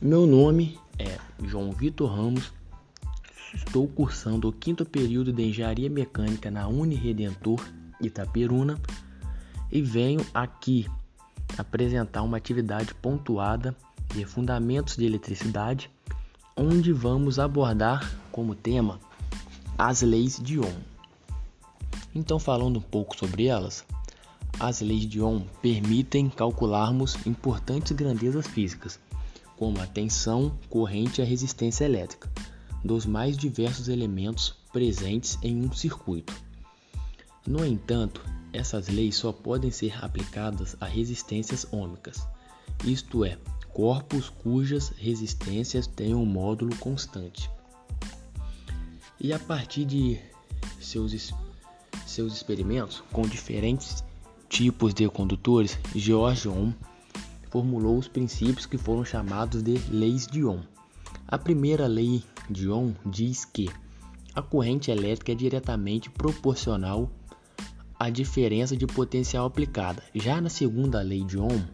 Meu nome é João Vitor Ramos, estou cursando o quinto período de Engenharia Mecânica na Uniredentor Itaperuna e venho aqui apresentar uma atividade pontuada de fundamentos de eletricidade, onde vamos abordar como tema as leis de Ohm. Então, falando um pouco sobre elas, as leis de Ohm permitem calcularmos importantes grandezas físicas, como a tensão, corrente e a resistência elétrica, dos mais diversos elementos presentes em um circuito. No entanto, essas leis só podem ser aplicadas a resistências ômicas, isto é, corpos cujas resistências têm um módulo constante. E a partir de seus, seus experimentos com diferentes tipos de condutores, George Ohm formulou os princípios que foram chamados de leis de Ohm. A primeira lei de Ohm diz que a corrente elétrica é diretamente proporcional à diferença de potencial aplicada. Já na segunda lei de Ohm,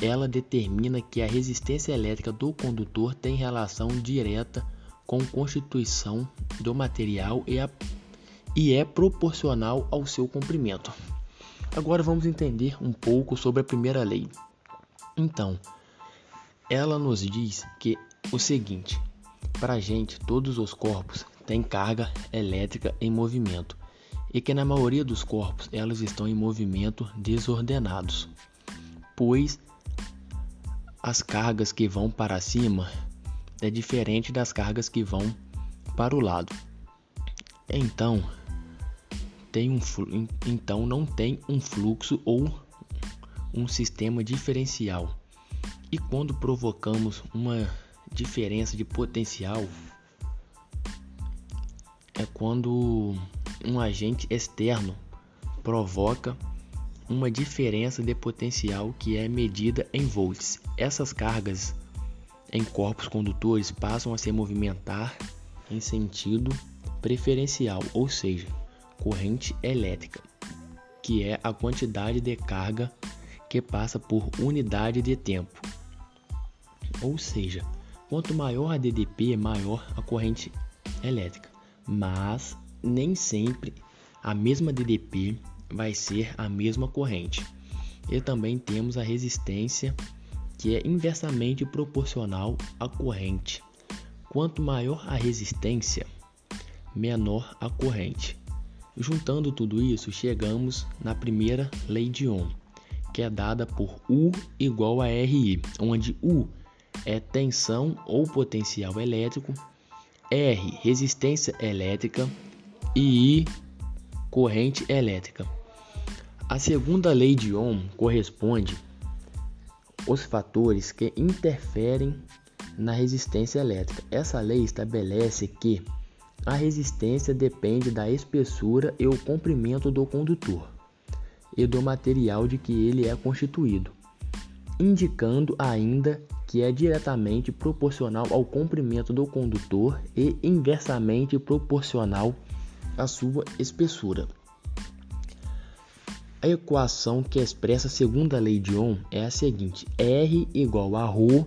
ela determina que a resistência elétrica do condutor tem relação direta com a constituição do material e, a, e é proporcional ao seu comprimento. Agora vamos entender um pouco sobre a primeira lei. Então, ela nos diz que o seguinte: para a gente, todos os corpos têm carga elétrica em movimento e que na maioria dos corpos elas estão em movimento desordenados, pois as cargas que vão para cima é diferente das cargas que vão para o lado. Então, tem um, então não tem um fluxo ou um sistema diferencial. E quando provocamos uma diferença de potencial, é quando um agente externo provoca uma diferença de potencial que é medida em volts. Essas cargas em corpos condutores passam a se movimentar em sentido preferencial, ou seja, corrente elétrica, que é a quantidade de carga que passa por unidade de tempo. Ou seja, quanto maior a DDP, maior a corrente elétrica. Mas nem sempre a mesma DDP vai ser a mesma corrente. E também temos a resistência, que é inversamente proporcional à corrente. Quanto maior a resistência, menor a corrente. Juntando tudo isso, chegamos na primeira lei de Ohm, que é dada por U igual a RI, onde U é tensão ou potencial elétrico, R resistência elétrica e I corrente elétrica. A segunda lei de Ohm corresponde os fatores que interferem na resistência elétrica. Essa lei estabelece que a resistência depende da espessura e o comprimento do condutor e do material de que ele é constituído, indicando ainda que é diretamente proporcional ao comprimento do condutor e inversamente proporcional à sua espessura. A equação que expressa a segunda lei de Ohm é a seguinte: R igual a ρ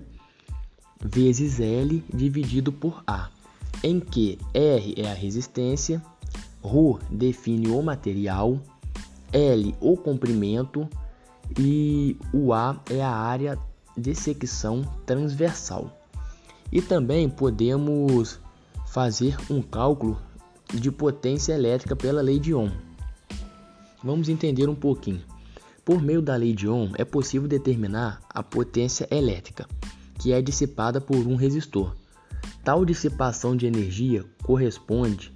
vezes L dividido por A, em que R é a resistência, ρ define o material, L o comprimento e o A é a área de secção transversal. E também podemos fazer um cálculo de potência elétrica pela lei de Ohm. Vamos entender um pouquinho. Por meio da lei de Ohm, é possível determinar a potência elétrica, que é dissipada por um resistor. Tal dissipação de energia corresponde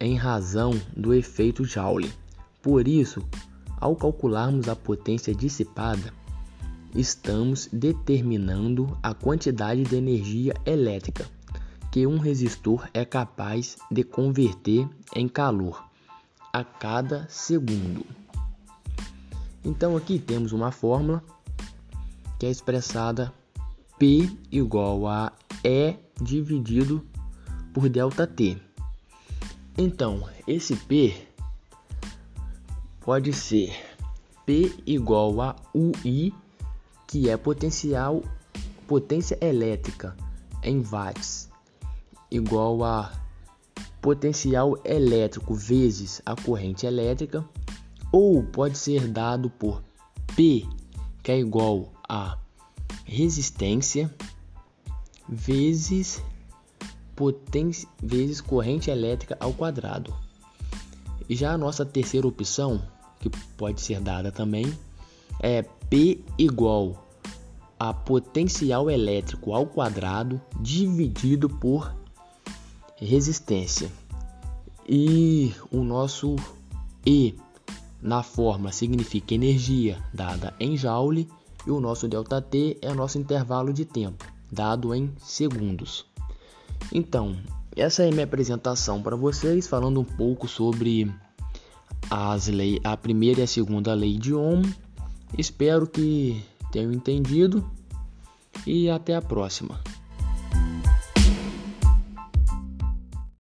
em razão do efeito Joule. Por isso, ao calcularmos a potência dissipada, estamos determinando a quantidade de energia elétrica que um resistor é capaz de converter em calor a cada segundo. Então aqui temos uma fórmula que é expressada P igual a E dividido por delta T. Então, esse P pode ser P igual a UI, que é potencial potência elétrica em watts igual a potencial elétrico vezes a corrente elétrica, ou pode ser dado por P, que é igual a resistência vezes potência vezes corrente elétrica ao quadrado. Já a nossa terceira opção, que pode ser dada também, é P igual a potencial elétrico ao quadrado dividido por resistência. E o nosso E na fórmula significa energia dada em joule e o nosso ΔT é o nosso intervalo de tempo dado em segundos. Então, essa é a minha apresentação para vocês, falando um pouco sobre as leis, a primeira e a segunda lei de Ohm. Espero que tenham entendido e até a próxima.